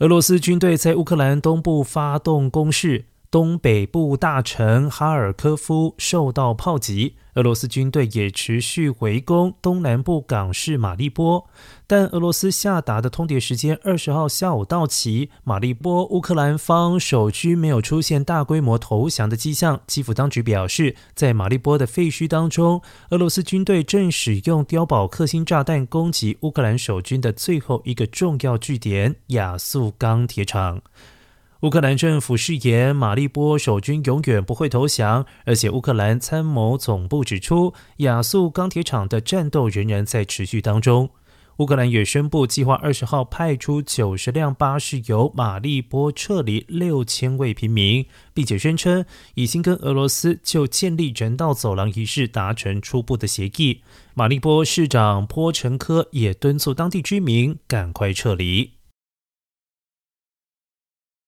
俄罗斯军队在乌克兰东部发动攻势。东北部大城哈尔科夫受到炮击，俄罗斯军队也持续围攻东南部港市马利波。但俄罗斯下达的通牒时间二十号下午到期，马利波乌克兰方守军没有出现大规模投降的迹象。基辅当局表示，在马利波的废墟当中，俄罗斯军队正使用碉堡克星炸弹攻击乌克兰守军的最后一个重要据点——亚速钢铁厂。乌克兰政府誓言，马利波守军永远不会投降，而且乌克兰参谋总部指出，亚速钢铁厂的战斗仍然在持续当中。乌克兰也宣布，计划二十号派出九十辆巴士由马利波撤离六千位平民，并且宣称已经跟俄罗斯就建立人道走廊一事达成初步的协议。马利波市长波陈科也敦促当地居民赶快撤离。